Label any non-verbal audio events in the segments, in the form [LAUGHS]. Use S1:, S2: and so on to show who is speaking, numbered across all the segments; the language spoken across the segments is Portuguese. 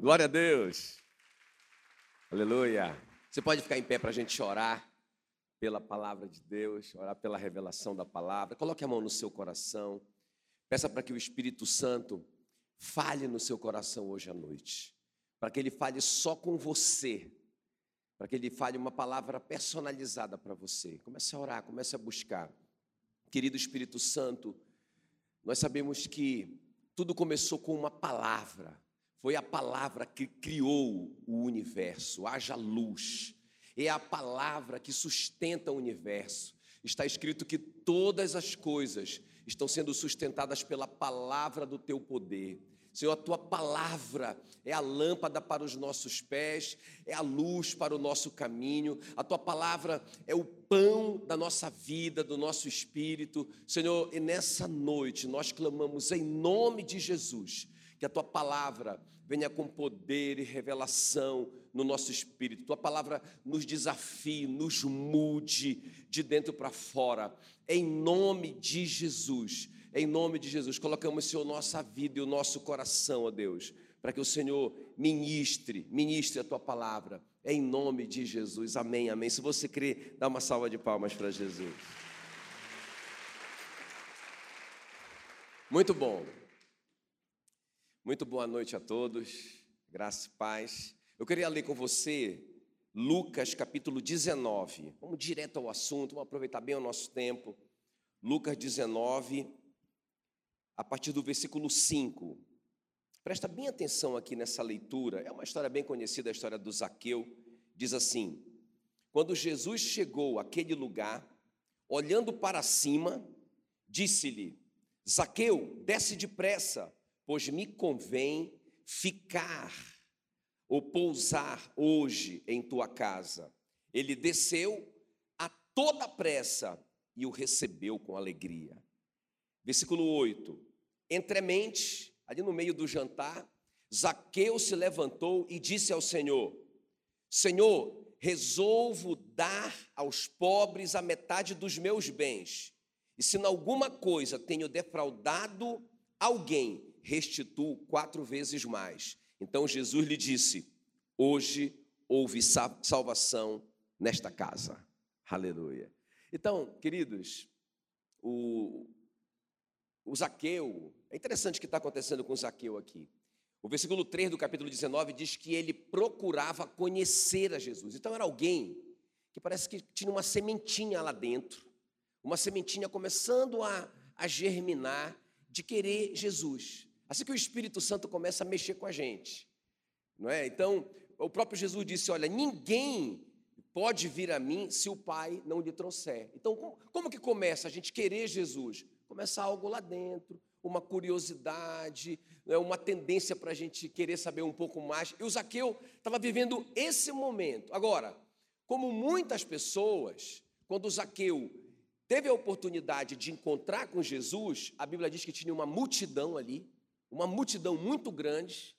S1: Glória a Deus. Aleluia. Você pode ficar em pé para a gente orar pela palavra de Deus, orar pela revelação da palavra. Coloque a mão no seu coração. Peça para que o Espírito Santo fale no seu coração hoje à noite. Para que ele fale só com você. Para que ele fale uma palavra personalizada para você. Comece a orar, comece a buscar. Querido Espírito Santo, nós sabemos que tudo começou com uma palavra. Foi a palavra que criou o universo. Haja luz. É a palavra que sustenta o universo. Está escrito que todas as coisas estão sendo sustentadas pela palavra do teu poder. Senhor, a tua palavra é a lâmpada para os nossos pés, é a luz para o nosso caminho, a tua palavra é o pão da nossa vida, do nosso espírito. Senhor, e nessa noite nós clamamos em nome de Jesus, que a tua palavra venha com poder e revelação no nosso espírito. Tua palavra nos desafie, nos mude de dentro para fora. Em nome de Jesus. Em nome de Jesus, colocamos, Senhor, nossa vida e o nosso coração, ó Deus, para que o Senhor ministre, ministre a tua palavra. Em nome de Jesus. Amém, amém. Se você crê, dá uma salva de palmas para Jesus. Muito bom. Muito boa noite a todos. Graça e paz. Eu queria ler com você Lucas capítulo 19. Vamos direto ao assunto, vamos aproveitar bem o nosso tempo. Lucas 19, a partir do versículo 5. Presta bem atenção aqui nessa leitura, é uma história bem conhecida, a história do Zaqueu. Diz assim: Quando Jesus chegou àquele lugar, olhando para cima, disse-lhe: Zaqueu, desce depressa, pois me convém ficar ou pousar hoje em tua casa. Ele desceu a toda pressa e o recebeu com alegria. Versículo 8: Entremente, ali no meio do jantar, Zaqueu se levantou e disse ao Senhor: Senhor, resolvo dar aos pobres a metade dos meus bens. E se em alguma coisa tenho defraudado alguém, restituo quatro vezes mais. Então Jesus lhe disse: Hoje houve salvação nesta casa. Aleluia. Então, queridos, o, o Zaqueu, é interessante o que está acontecendo com Zaqueu aqui. O versículo 3 do capítulo 19 diz que ele procurava conhecer a Jesus. Então era alguém que parece que tinha uma sementinha lá dentro, uma sementinha começando a, a germinar de querer Jesus. Assim que o Espírito Santo começa a mexer com a gente, não é? Então, o próprio Jesus disse: Olha, ninguém pode vir a mim se o Pai não lhe trouxer. Então, como, que começa a gente querer Jesus? Começa algo lá dentro, uma curiosidade, né, uma tendência para a gente querer saber um pouco mais. E o Zaqueu estava vivendo esse momento. Agora, como muitas pessoas, quando o Zaqueu teve a oportunidade de encontrar com Jesus, a Bíblia diz que tinha uma multidão ali, uma multidão muito grande,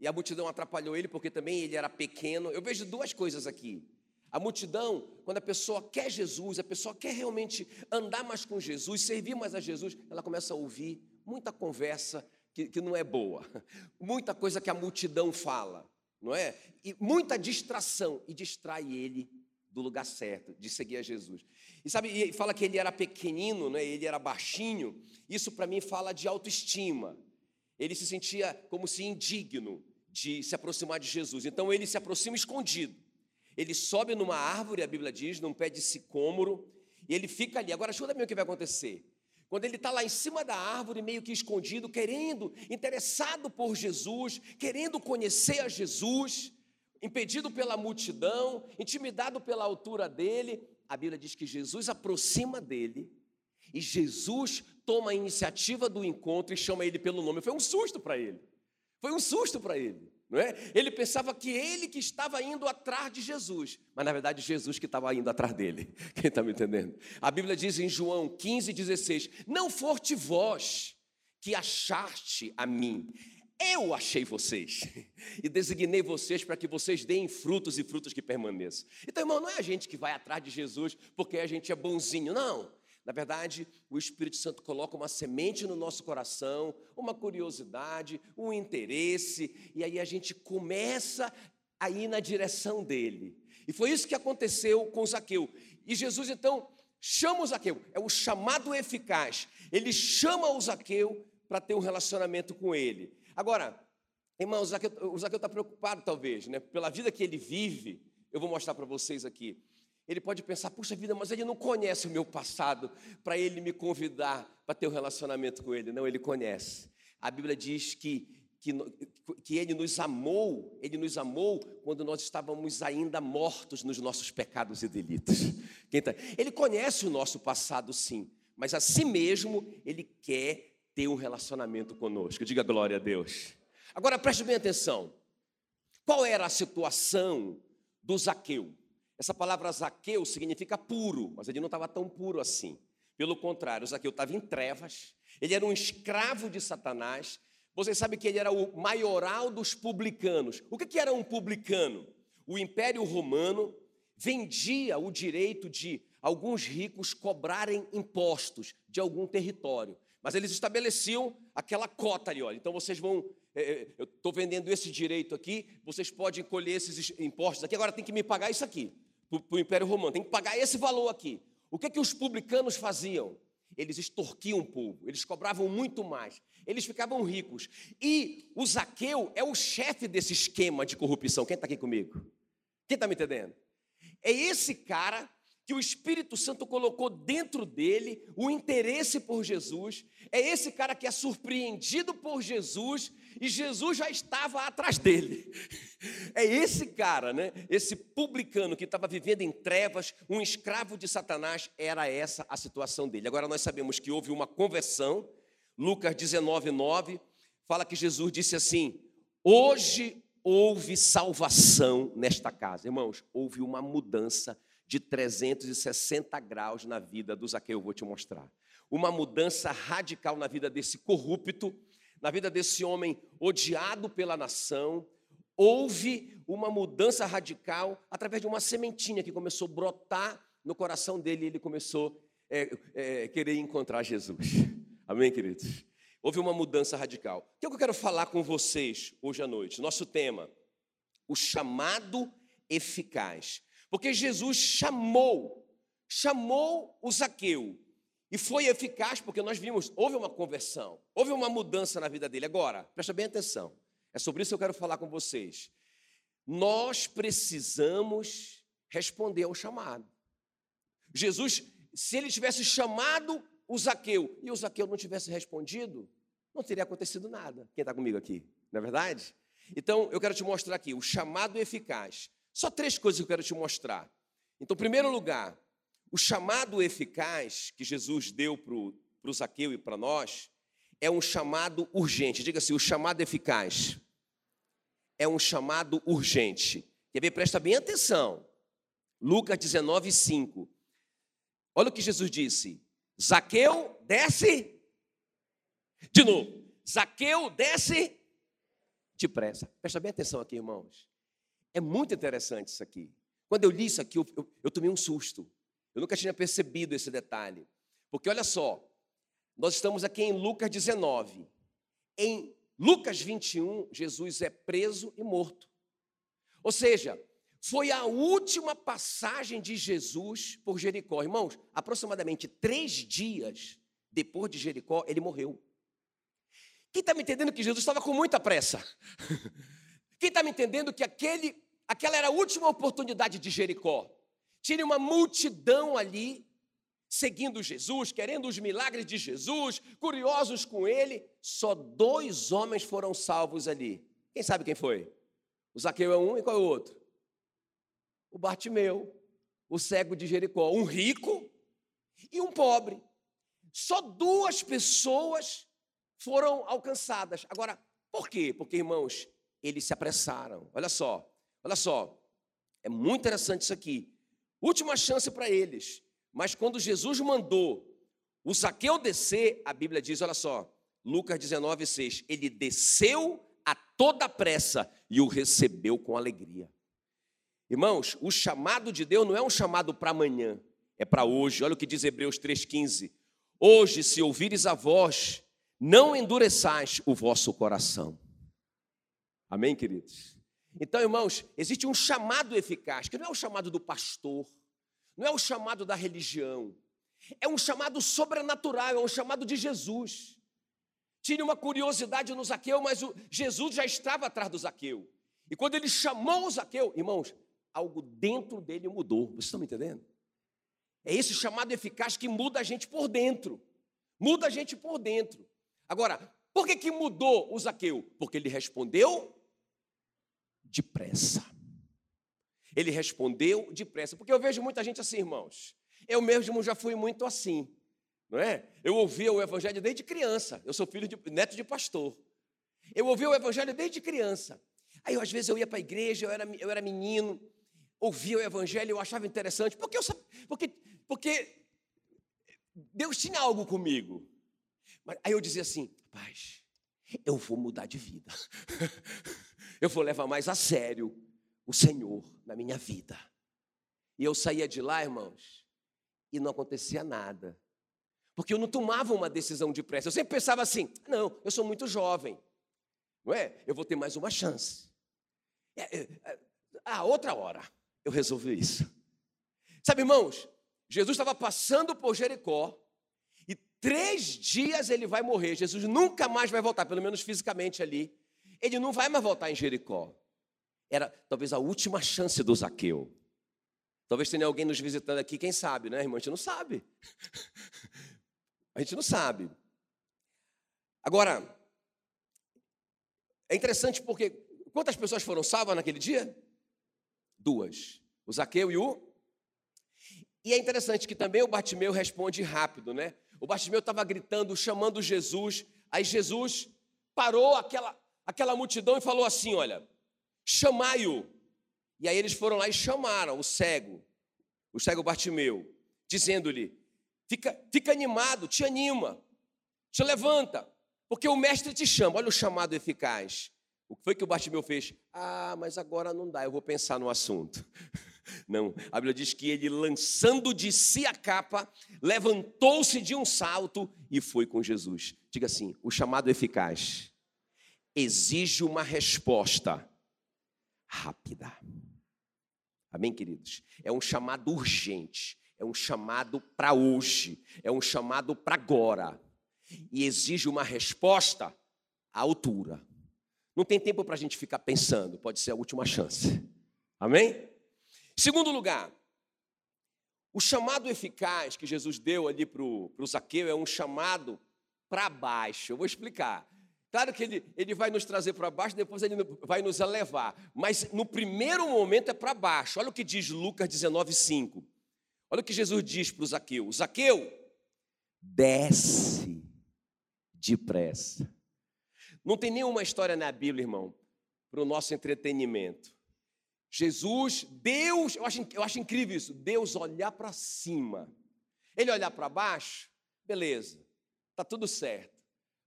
S1: e a multidão atrapalhou ele porque também ele era pequeno. Eu vejo duas coisas aqui. A multidão, quando a pessoa quer Jesus, a pessoa quer realmente andar mais com Jesus, servir mais a Jesus, ela começa a ouvir muita conversa que, que não é boa, [LAUGHS] muita coisa que a multidão fala, não é? E muita distração, e distrai ele do lugar certo, de seguir a Jesus. E sabe, e fala que ele era pequenino, né? ele era baixinho, isso para mim fala de autoestima. Ele se sentia como se indigno de se aproximar de Jesus, então ele se aproxima escondido. Ele sobe numa árvore, a Bíblia diz, num pé de sicômoro, e ele fica ali. Agora, bem o que vai acontecer. Quando ele está lá em cima da árvore, meio que escondido, querendo, interessado por Jesus, querendo conhecer a Jesus, impedido pela multidão, intimidado pela altura dele, a Bíblia diz que Jesus aproxima dele e Jesus toma a iniciativa do encontro e chama ele pelo nome. Foi um susto para ele. Foi um susto para ele não é? Ele pensava que ele que estava indo atrás de Jesus, mas na verdade Jesus que estava indo atrás dele. [LAUGHS] Quem está me entendendo? A Bíblia diz em João 15, 16: Não forte vós que achaste a mim, eu achei vocês [LAUGHS] e designei vocês para que vocês deem frutos e frutos que permaneçam. Então, irmão, não é a gente que vai atrás de Jesus porque a gente é bonzinho, não. Na verdade, o Espírito Santo coloca uma semente no nosso coração, uma curiosidade, um interesse, e aí a gente começa a ir na direção dele. E foi isso que aconteceu com Zaqueu. E Jesus então chama o Zaqueu, é o chamado eficaz. Ele chama o Zaqueu para ter um relacionamento com ele. Agora, irmão, o Zaqueu está preocupado, talvez, né? pela vida que ele vive. Eu vou mostrar para vocês aqui. Ele pode pensar, puxa vida, mas ele não conhece o meu passado para ele me convidar para ter um relacionamento com ele. Não, ele conhece. A Bíblia diz que, que, que ele nos amou, ele nos amou quando nós estávamos ainda mortos nos nossos pecados e delitos. Tá? Ele conhece o nosso passado, sim, mas a si mesmo ele quer ter um relacionamento conosco. Diga glória a Deus. Agora preste bem atenção. Qual era a situação do Zaqueu? Essa palavra Zaqueu significa puro, mas ele não estava tão puro assim. Pelo contrário, Zaqueu estava em trevas, ele era um escravo de Satanás. Vocês sabem que ele era o maioral dos publicanos. O que era um publicano? O Império Romano vendia o direito de alguns ricos cobrarem impostos de algum território. Mas eles estabeleciam aquela cota ali, olha. Então vocês vão é, é, eu estou vendendo esse direito aqui, vocês podem colher esses impostos aqui, agora tem que me pagar isso aqui para o Império Romano, tem que pagar esse valor aqui. O que, que os publicanos faziam? Eles extorquiam o povo, eles cobravam muito mais, eles ficavam ricos. E o Zaqueu é o chefe desse esquema de corrupção. Quem está aqui comigo? Quem está me entendendo? É esse cara que o Espírito Santo colocou dentro dele o interesse por Jesus. É esse cara que é surpreendido por Jesus e Jesus já estava atrás dele. É esse cara, né? Esse publicano que estava vivendo em trevas, um escravo de Satanás, era essa a situação dele. Agora nós sabemos que houve uma conversão. Lucas 19, 9 fala que Jesus disse assim: Hoje houve salvação nesta casa. Irmãos, houve uma mudança de 360 graus na vida do Zaqueu, eu vou te mostrar. Uma mudança radical na vida desse corrupto, na vida desse homem odiado pela nação. Houve uma mudança radical através de uma sementinha que começou a brotar no coração dele e ele começou a é, é, querer encontrar Jesus. Amém, queridos? Houve uma mudança radical. O que eu quero falar com vocês hoje à noite? Nosso tema: o chamado eficaz. Porque Jesus chamou, chamou o Zaqueu. E foi eficaz porque nós vimos, houve uma conversão, houve uma mudança na vida dele. Agora, presta bem atenção, é sobre isso que eu quero falar com vocês. Nós precisamos responder ao chamado. Jesus, se ele tivesse chamado o Zaqueu e o Zaqueu não tivesse respondido, não teria acontecido nada. Quem está comigo aqui? Não é verdade? Então, eu quero te mostrar aqui o chamado eficaz. Só três coisas que eu quero te mostrar. Então, em primeiro lugar, o chamado eficaz que Jesus deu para o Zaqueu e para nós é um chamado urgente. Diga assim: o chamado eficaz é um chamado urgente. Quer ver? Presta bem atenção. Lucas 19, 5. Olha o que Jesus disse: Zaqueu, desce. De novo, Zaqueu, desce depressa. Presta bem atenção aqui, irmãos. É muito interessante isso aqui. Quando eu li isso aqui, eu, eu, eu tomei um susto. Eu nunca tinha percebido esse detalhe. Porque olha só, nós estamos aqui em Lucas 19. Em Lucas 21, Jesus é preso e morto. Ou seja, foi a última passagem de Jesus por Jericó. Irmãos, aproximadamente três dias depois de Jericó, ele morreu. Quem está me entendendo que Jesus estava com muita pressa? [LAUGHS] Quem está me entendendo que aquele, aquela era a última oportunidade de Jericó? Tinha uma multidão ali seguindo Jesus, querendo os milagres de Jesus, curiosos com ele. Só dois homens foram salvos ali. Quem sabe quem foi? O Zaqueu é um e qual é o outro? O Bartimeu, o cego de Jericó, um rico e um pobre. Só duas pessoas foram alcançadas. Agora, por quê? Porque, irmãos, eles se apressaram. Olha só, olha só. É muito interessante isso aqui. Última chance para eles. Mas quando Jesus mandou o Zaqueu descer, a Bíblia diz, olha só, Lucas 19, 6, ele desceu a toda pressa e o recebeu com alegria. Irmãos, o chamado de Deus não é um chamado para amanhã, é para hoje. Olha o que diz Hebreus 3,15. Hoje, se ouvires a voz, não endureçais o vosso coração. Amém, queridos? Então, irmãos, existe um chamado eficaz, que não é o chamado do pastor, não é o chamado da religião, é um chamado sobrenatural, é um chamado de Jesus. Tinha uma curiosidade no Zaqueu, mas Jesus já estava atrás do Zaqueu. E quando ele chamou o Zaqueu, irmãos, algo dentro dele mudou. Vocês estão me entendendo? É esse chamado eficaz que muda a gente por dentro. Muda a gente por dentro. Agora, por que, que mudou o Zaqueu? Porque ele respondeu depressa. Ele respondeu depressa. Porque eu vejo muita gente assim, irmãos. Eu mesmo já fui muito assim. Não é? Eu ouvia o evangelho desde criança. Eu sou filho de neto de pastor. Eu ouvia o evangelho desde criança. Aí, às vezes, eu ia para a igreja, eu era, eu era menino, ouvia o evangelho, eu achava interessante, porque, eu, porque, porque Deus tinha algo comigo. Mas, aí eu dizia assim, paz, eu vou mudar de vida. [LAUGHS] eu vou levar mais a sério o Senhor na minha vida. E eu saía de lá, irmãos, e não acontecia nada. Porque eu não tomava uma decisão depressa. Eu sempre pensava assim: não, eu sou muito jovem. Não é? Eu vou ter mais uma chance. É, é, é, ah, outra hora eu resolvi isso. Sabe, irmãos, Jesus estava passando por Jericó e três dias ele vai morrer. Jesus nunca mais vai voltar, pelo menos fisicamente ali. Ele não vai mais voltar em Jericó. Era talvez a última chance do Zaqueu. Talvez tenha alguém nos visitando aqui, quem sabe, né, irmão? A gente não sabe. A gente não sabe. Agora, é interessante porque quantas pessoas foram salvas naquele dia? Duas. O Zaqueu e o. E é interessante que também o Bartimeu responde rápido, né? O Bartimeu estava gritando, chamando Jesus. Aí Jesus parou aquela, aquela multidão e falou assim: Olha, chamai-o. E aí eles foram lá e chamaram o cego, o cego Bartimeu, dizendo-lhe: Fica, fica animado, te anima, te levanta, porque o mestre te chama. Olha o chamado eficaz. O que foi que o Bartimeu fez? Ah, mas agora não dá, eu vou pensar no assunto. [LAUGHS] Não, a Bíblia diz que ele, lançando de si a capa, levantou-se de um salto e foi com Jesus. Diga assim: o chamado eficaz exige uma resposta rápida. Amém, queridos? É um chamado urgente é um chamado para hoje, é um chamado para agora. E exige uma resposta à altura. Não tem tempo para a gente ficar pensando, pode ser a última chance. Amém? Segundo lugar, o chamado eficaz que Jesus deu ali para o Zaqueu é um chamado para baixo. Eu vou explicar. Claro que ele, ele vai nos trazer para baixo, depois ele vai nos elevar. Mas no primeiro momento é para baixo. Olha o que diz Lucas 19, 5. Olha o que Jesus diz para o Zaqueu: Zaqueu, desce depressa. Não tem nenhuma história na Bíblia, irmão, para o nosso entretenimento. Jesus, Deus, eu acho, eu acho incrível isso, Deus olhar para cima. Ele olhar para baixo, beleza, está tudo certo.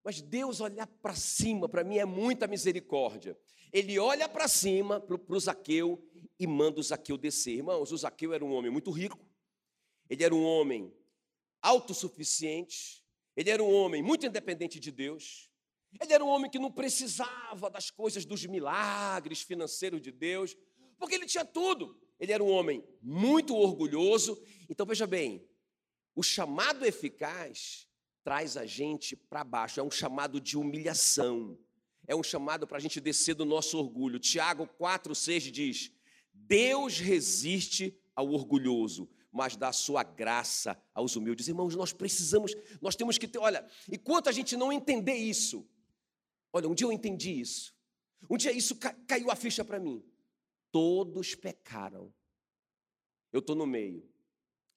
S1: Mas Deus olhar para cima, para mim é muita misericórdia. Ele olha para cima, para o Zaqueu, e manda o Zaqueu descer. Irmãos, o Zaqueu era um homem muito rico, ele era um homem autossuficiente, ele era um homem muito independente de Deus, ele era um homem que não precisava das coisas, dos milagres financeiros de Deus, porque ele tinha tudo. Ele era um homem muito orgulhoso. Então veja bem, o chamado eficaz traz a gente para baixo, é um chamado de humilhação, é um chamado para a gente descer do nosso orgulho. Tiago 4,6 diz: Deus resiste ao orgulhoso, mas dá sua graça aos humildes. Irmãos, nós precisamos, nós temos que ter, olha, enquanto a gente não entender isso, olha, um dia eu entendi isso, um dia isso caiu a ficha para mim. Todos pecaram, eu estou no meio,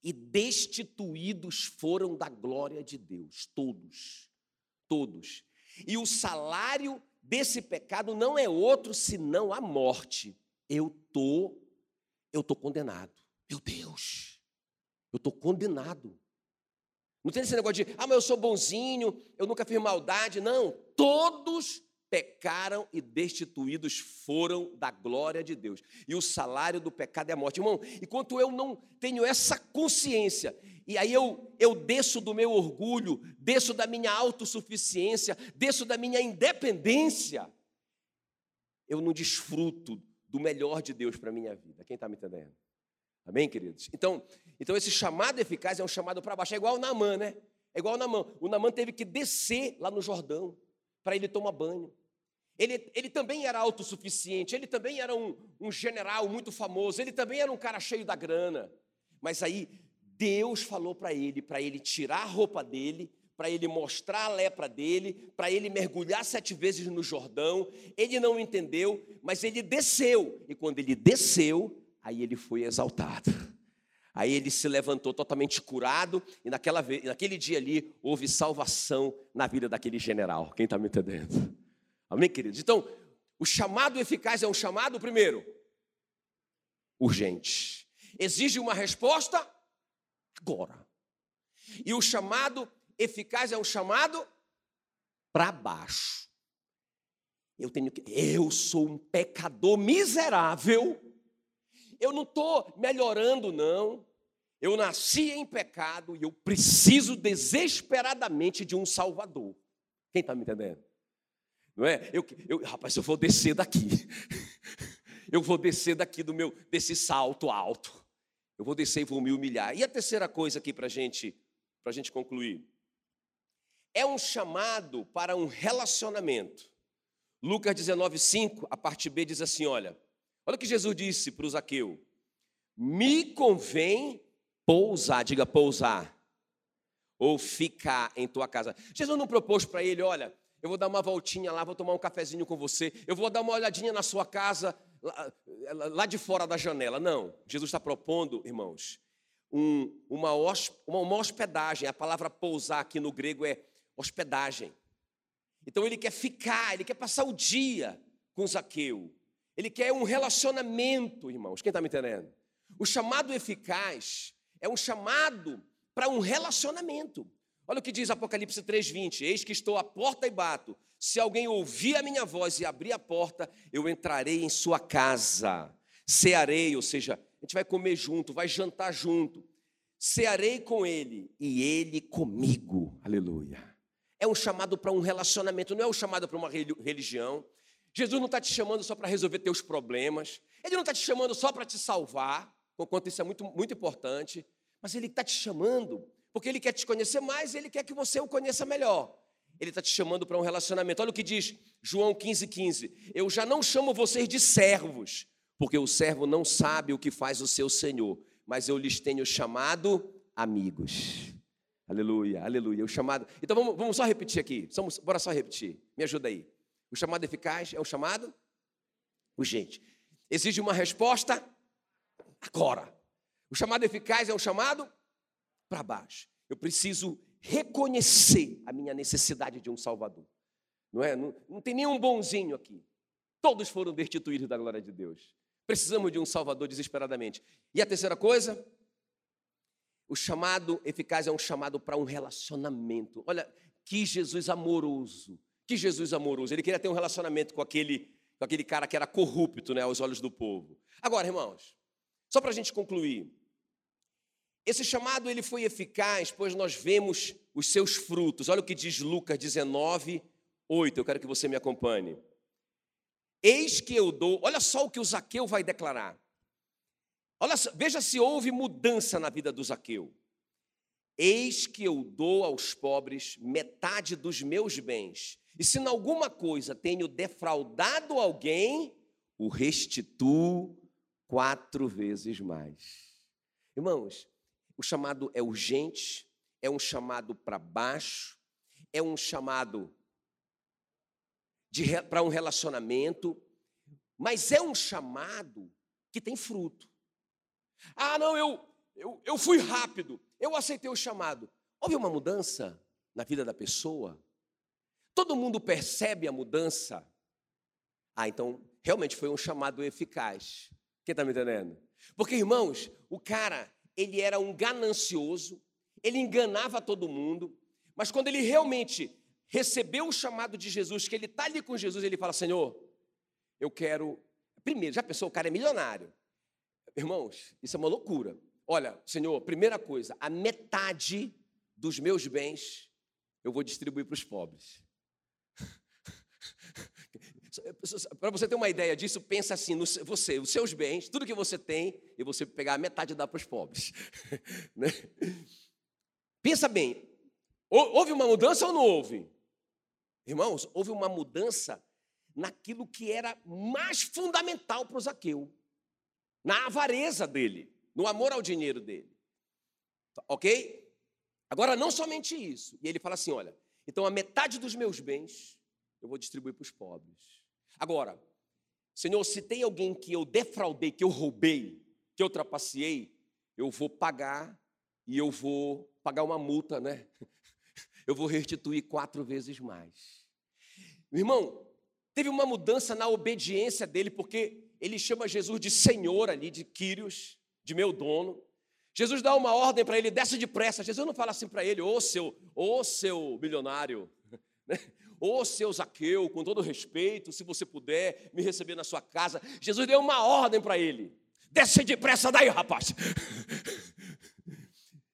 S1: e destituídos foram da glória de Deus, todos, todos. E o salário desse pecado não é outro senão a morte. Eu tô, eu tô condenado. Meu Deus. Eu estou condenado. Não tem esse negócio de, ah, mas eu sou bonzinho, eu nunca fiz maldade. Não, todos pecaram e destituídos foram da glória de Deus. E o salário do pecado é a morte. Irmão, enquanto eu não tenho essa consciência, e aí eu, eu desço do meu orgulho, desço da minha autossuficiência, desço da minha independência, eu não desfruto do melhor de Deus para a minha vida. Quem está me entendendo? Amém, queridos? Então, então esse chamado eficaz é um chamado para baixo. É igual o Namã, né? É igual o Namã. O Namã teve que descer lá no Jordão para ele tomar banho. Ele, ele também era autossuficiente, ele também era um, um general muito famoso, ele também era um cara cheio da grana. Mas aí Deus falou para ele, para ele tirar a roupa dele, para ele mostrar a lepra dele, para ele mergulhar sete vezes no Jordão. Ele não entendeu, mas ele desceu. E quando ele desceu, aí ele foi exaltado. Aí ele se levantou totalmente curado, e naquela, naquele dia ali houve salvação na vida daquele general. Quem está me entendendo? Amém, queridos? Então, o chamado eficaz é um chamado, primeiro, urgente. Exige uma resposta agora. E o chamado eficaz é um chamado para baixo. Eu tenho que, eu sou um pecador miserável. Eu não estou melhorando, não. Eu nasci em pecado e eu preciso desesperadamente de um Salvador. Quem está me entendendo? Não é? Eu, eu, rapaz, eu vou descer daqui. Eu vou descer daqui do meu desse salto alto. Eu vou descer e vou me humilhar. E a terceira coisa aqui para gente, a gente concluir. É um chamado para um relacionamento. Lucas 19,5, a parte B diz assim: olha, olha o que Jesus disse para o Zaqueu: me convém pousar, diga pousar, ou ficar em tua casa. Jesus não propôs para ele, olha, eu vou dar uma voltinha lá, vou tomar um cafezinho com você, eu vou dar uma olhadinha na sua casa, lá, lá de fora da janela. Não, Jesus está propondo, irmãos, um, uma, uma hospedagem. A palavra pousar aqui no grego é hospedagem. Então ele quer ficar, ele quer passar o dia com Zaqueu. Ele quer um relacionamento, irmãos. Quem está me entendendo? O chamado eficaz é um chamado para um relacionamento. Olha o que diz Apocalipse 3:20: Eis que estou à porta e bato. Se alguém ouvir a minha voz e abrir a porta, eu entrarei em sua casa. Cearei, ou seja, a gente vai comer junto, vai jantar junto. Cearei com ele e ele comigo. Aleluia. É um chamado para um relacionamento, não é um chamado para uma religião. Jesus não está te chamando só para resolver teus problemas. Ele não está te chamando só para te salvar, quanto isso é muito, muito importante. Mas ele está te chamando porque ele quer te conhecer mais e ele quer que você o conheça melhor. Ele está te chamando para um relacionamento. Olha o que diz João 15,15. 15. Eu já não chamo vocês de servos, porque o servo não sabe o que faz o seu senhor, mas eu lhes tenho chamado amigos. Aleluia, aleluia. O chamado. Então vamos, vamos só repetir aqui. Vamos, bora só repetir. Me ajuda aí. O chamado eficaz é um chamado urgente. Exige uma resposta agora. O chamado eficaz é um chamado para baixo. Eu preciso reconhecer a minha necessidade de um Salvador. Não é? Não, não tem nenhum bonzinho aqui. Todos foram destituídos da glória de Deus. Precisamos de um Salvador desesperadamente. E a terceira coisa, o chamado eficaz é um chamado para um relacionamento. Olha, que Jesus amoroso. Que Jesus amoroso. Ele queria ter um relacionamento com aquele, com aquele cara que era corrupto né, aos olhos do povo. Agora, irmãos, só para a gente concluir, esse chamado ele foi eficaz, pois nós vemos os seus frutos. Olha o que diz Lucas 19, 8. Eu quero que você me acompanhe. Eis que eu dou, olha só o que o Zaqueu vai declarar. Olha, veja se houve mudança na vida do Zaqueu. Eis que eu dou aos pobres metade dos meus bens, e se em alguma coisa tenho defraudado alguém, o restituo quatro vezes mais. Irmãos, o chamado é urgente, é um chamado para baixo, é um chamado para um relacionamento, mas é um chamado que tem fruto. Ah, não, eu, eu, eu fui rápido, eu aceitei o chamado. Houve uma mudança na vida da pessoa? Todo mundo percebe a mudança? Ah, então realmente foi um chamado eficaz. Quem está me entendendo? Porque, irmãos, o cara, ele era um ganancioso, ele enganava todo mundo, mas quando ele realmente recebeu o chamado de Jesus, que ele está ali com Jesus, ele fala: Senhor, eu quero. Primeiro, já pensou, o cara é milionário. Irmãos, isso é uma loucura. Olha, Senhor, primeira coisa, a metade dos meus bens eu vou distribuir para os pobres. [LAUGHS] Para você ter uma ideia disso, pensa assim: no, você, os seus bens, tudo que você tem, e você pegar metade e dar para os pobres. [LAUGHS] né? Pensa bem, houve uma mudança ou não houve? Irmãos, houve uma mudança naquilo que era mais fundamental para o Zaqueu, na avareza dele, no amor ao dinheiro dele. Ok? Agora, não somente isso. E ele fala assim: olha, então a metade dos meus bens eu vou distribuir para os pobres. Agora, Senhor, se tem alguém que eu defraudei, que eu roubei, que eu trapaceei, eu vou pagar e eu vou pagar uma multa, né? [LAUGHS] Eu vou restituir quatro vezes mais. Irmão, teve uma mudança na obediência dele, porque ele chama Jesus de Senhor ali, de Quírios, de meu dono. Jesus dá uma ordem para ele, desce depressa. Jesus não fala assim para ele, ô seu, ô seu milionário, né? Ô seu Zaqueu, com todo respeito, se você puder me receber na sua casa. Jesus deu uma ordem para ele. Desce depressa daí, rapaz.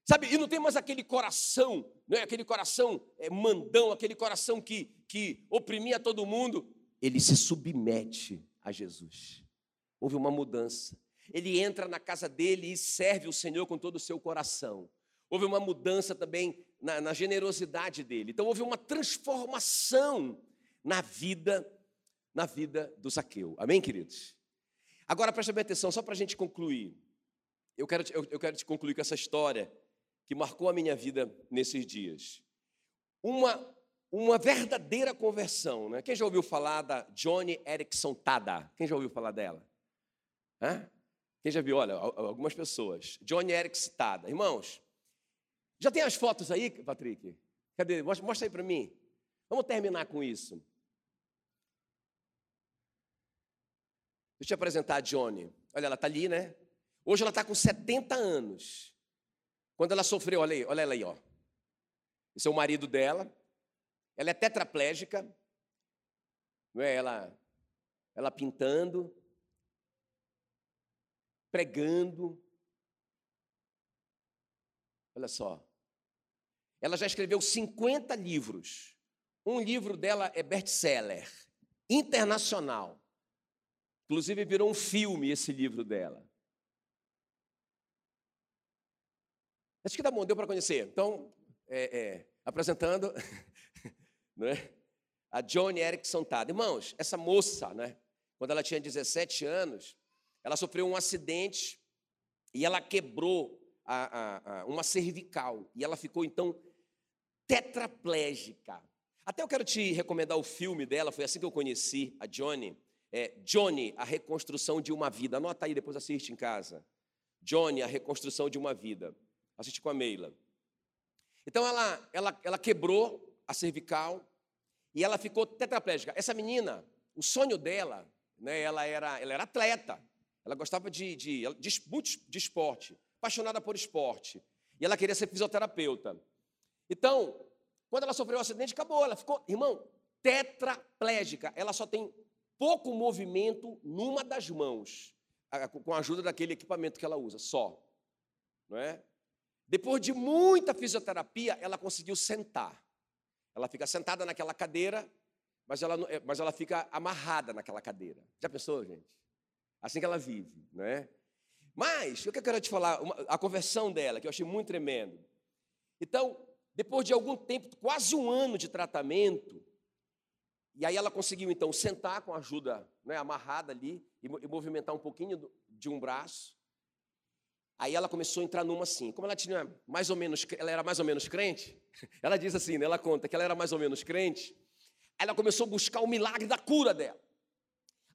S1: Sabe, e não tem mais aquele coração, né? aquele coração é, mandão, aquele coração que, que oprimia todo mundo. Ele se submete a Jesus. Houve uma mudança. Ele entra na casa dele e serve o Senhor com todo o seu coração. Houve uma mudança também na, na generosidade dele. Então houve uma transformação na vida, na vida do Zaqueu. Amém, queridos? Agora preste bem atenção, só para a gente concluir. Eu quero, eu, eu quero te concluir com essa história que marcou a minha vida nesses dias. Uma, uma verdadeira conversão. Né? Quem já ouviu falar da Johnny Erickson Tada? Quem já ouviu falar dela? Hã? Quem já viu? Olha, algumas pessoas. Johnny Erickson Tada. Irmãos, já tem as fotos aí, Patrick? Cadê? Mostra, aí para mim. Vamos terminar com isso. Deixa eu apresentar a Johnny. Olha, ela está ali, né? Hoje ela está com 70 anos. Quando ela sofreu, olha aí, olha ela aí, ó. Esse é o marido dela. Ela é tetraplégica. Não é? Ela, ela pintando, pregando. Olha só. Ela já escreveu 50 livros. Um livro dela é best-seller, internacional. Inclusive virou um filme esse livro dela. Acho que tá bom, deu para conhecer. Então, é, é, apresentando [LAUGHS] né, a Johnny Erickson Tada. Irmãos, essa moça, né, quando ela tinha 17 anos, ela sofreu um acidente e ela quebrou a, a, a, uma cervical. E ela ficou, então, tetraplégica. Até eu quero te recomendar o filme dela, foi assim que eu conheci a Johnny. É Johnny, a reconstrução de uma vida. Anota aí, depois assiste em casa. Johnny, a reconstrução de uma vida assisti com a Meila. Então ela, ela, ela quebrou a cervical e ela ficou tetraplégica. Essa menina, o sonho dela, né, ela, era, ela era atleta, ela gostava de, de, de, de esporte, apaixonada por esporte, e ela queria ser fisioterapeuta. Então, quando ela sofreu o acidente, acabou, ela ficou, irmão, tetraplégica. Ela só tem pouco movimento numa das mãos, com a ajuda daquele equipamento que ela usa, só. Não é? Depois de muita fisioterapia, ela conseguiu sentar. Ela fica sentada naquela cadeira, mas ela, é, mas ela fica amarrada naquela cadeira. Já pensou, gente? Assim que ela vive, não é? Mas, o que eu quero te falar? Uma, a conversão dela, que eu achei muito tremendo. Então, depois de algum tempo, quase um ano de tratamento, e aí ela conseguiu, então, sentar com a ajuda né, amarrada ali e, e movimentar um pouquinho de um braço. Aí ela começou a entrar numa assim. Como ela tinha mais ou menos, ela era mais ou menos crente, [LAUGHS] ela diz assim, né, ela conta que ela era mais ou menos crente. Aí ela começou a buscar o milagre da cura dela.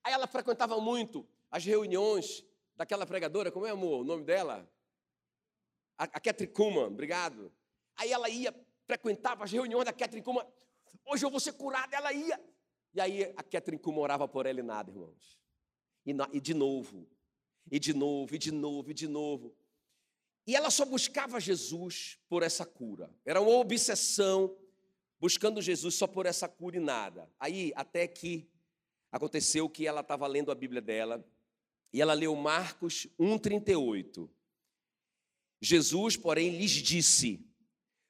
S1: Aí ela frequentava muito as reuniões daquela pregadora, como é, amor, o nome dela? A, a Catherine Kuhlman, obrigado. Aí ela ia, frequentava as reuniões da Catherine Kuhlman. Hoje eu vou ser curada, ela ia. E aí a Catherine Kuhlman orava por ela e nada, irmãos. E, na, e de novo, e de novo, e de novo, e de novo. E ela só buscava Jesus por essa cura. Era uma obsessão buscando Jesus só por essa cura e nada. Aí, até que aconteceu que ela estava lendo a Bíblia dela e ela leu Marcos 1,38. Jesus, porém, lhes disse: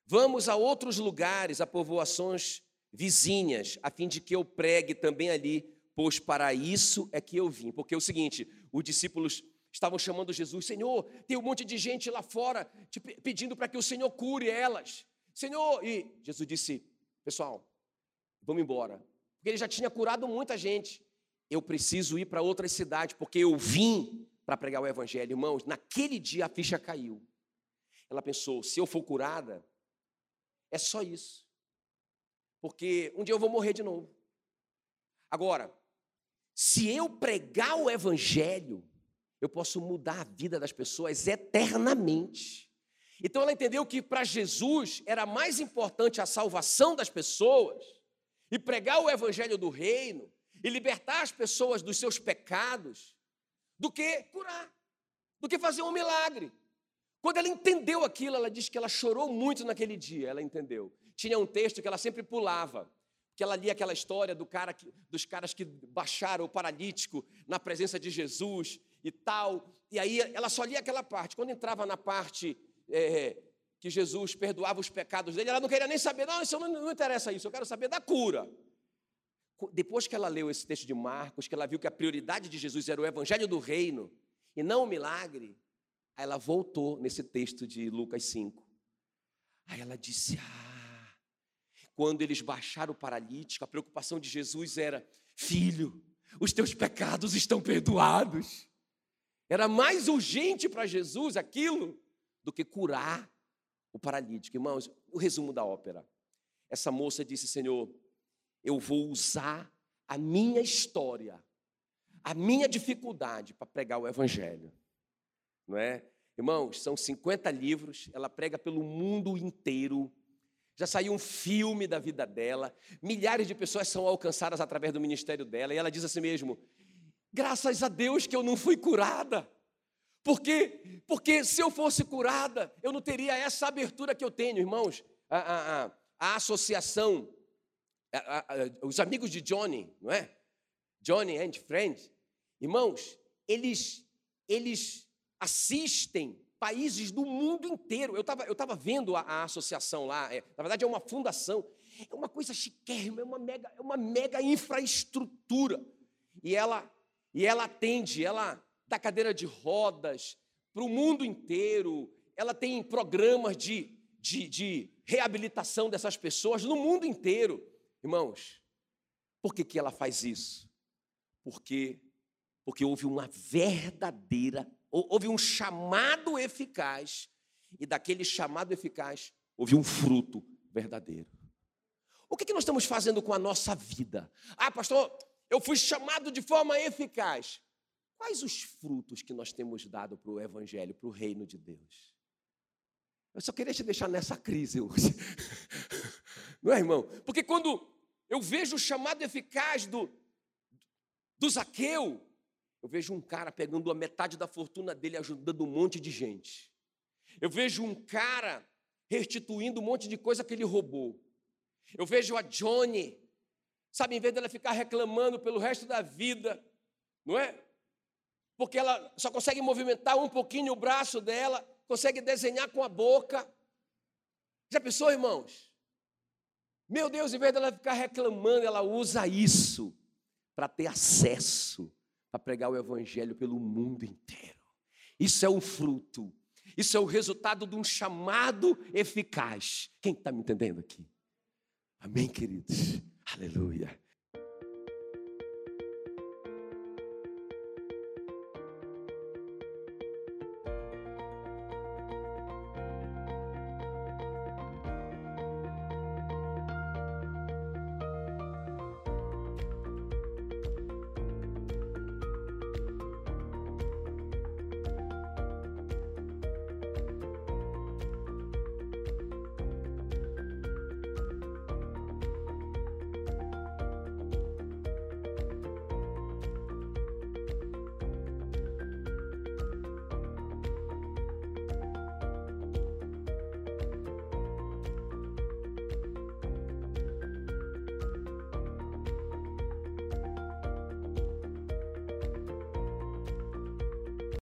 S1: Vamos a outros lugares, a povoações vizinhas, a fim de que eu pregue também ali, pois para isso é que eu vim. Porque é o seguinte: os discípulos estavam chamando Jesus, Senhor, tem um monte de gente lá fora te pedindo para que o Senhor cure elas. Senhor, e Jesus disse: Pessoal, vamos embora. Porque ele já tinha curado muita gente. Eu preciso ir para outras cidades, porque eu vim para pregar o Evangelho. Irmãos, naquele dia a ficha caiu. Ela pensou: se eu for curada, é só isso. Porque um dia eu vou morrer de novo. Agora, se eu pregar o Evangelho, eu posso mudar a vida das pessoas eternamente. Então ela entendeu que para Jesus era mais importante a salvação das pessoas e pregar o evangelho do reino e libertar as pessoas dos seus pecados do que curar, do que fazer um milagre. Quando ela entendeu aquilo, ela diz que ela chorou muito naquele dia, ela entendeu. Tinha um texto que ela sempre pulava, que ela lia aquela história do cara que, dos caras que baixaram o paralítico na presença de Jesus e tal. E aí ela só lia aquela parte. Quando entrava na parte é, que Jesus perdoava os pecados dele, ela não queria nem saber, não, isso não, não interessa isso, eu quero saber da cura. Depois que ela leu esse texto de Marcos, que ela viu que a prioridade de Jesus era o evangelho do reino e não o milagre, aí ela voltou nesse texto de Lucas 5. Aí ela disse: Ah, quando eles baixaram o paralítico, a preocupação de Jesus era: Filho, os teus pecados estão perdoados. Era mais urgente para Jesus aquilo do que curar o paralítico. Irmãos, o resumo da ópera. Essa moça disse: Senhor, eu vou usar a minha história, a minha dificuldade para pregar o Evangelho. Não é? Irmãos, são 50 livros, ela prega pelo mundo inteiro. Já saiu um filme da vida dela, milhares de pessoas são alcançadas através do ministério dela, e ela diz assim mesmo: graças a Deus que eu não fui curada. Por quê? Porque se eu fosse curada, eu não teria essa abertura que eu tenho, irmãos. A, a, a, a associação, os amigos de Johnny, não é? Johnny and Friends. Irmãos, eles, eles assistem países do mundo inteiro. Eu estava eu tava vendo a, a associação lá, é, na verdade é uma fundação, é uma coisa chiquérrima, é uma mega, é uma mega infraestrutura. E ela, e ela atende, ela da cadeira de rodas para o mundo inteiro. Ela tem programas de, de, de reabilitação dessas pessoas no mundo inteiro. Irmãos, por que, que ela faz isso? Porque, porque houve uma verdadeira, houve um chamado eficaz, e daquele chamado eficaz houve um fruto verdadeiro. O que, que nós estamos fazendo com a nossa vida? Ah, pastor, eu fui chamado de forma eficaz. Quais os frutos que nós temos dado para o Evangelho, para o reino de Deus? Eu só queria te deixar nessa crise hoje. [LAUGHS] Não é, irmão? Porque quando eu vejo o chamado eficaz do, do Zaqueu, eu vejo um cara pegando a metade da fortuna dele ajudando um monte de gente. Eu vejo um cara restituindo um monte de coisa que ele roubou. Eu vejo a Johnny, sabe, em vez dela ficar reclamando pelo resto da vida, não é? porque ela só consegue movimentar um pouquinho o braço dela, consegue desenhar com a boca. Já pensou, irmãos? Meu Deus, em vez dela ficar reclamando, ela usa isso para ter acesso a pregar o evangelho pelo mundo inteiro. Isso é um fruto, isso é o resultado de um chamado eficaz. Quem está me entendendo aqui? Amém, queridos? Aleluia.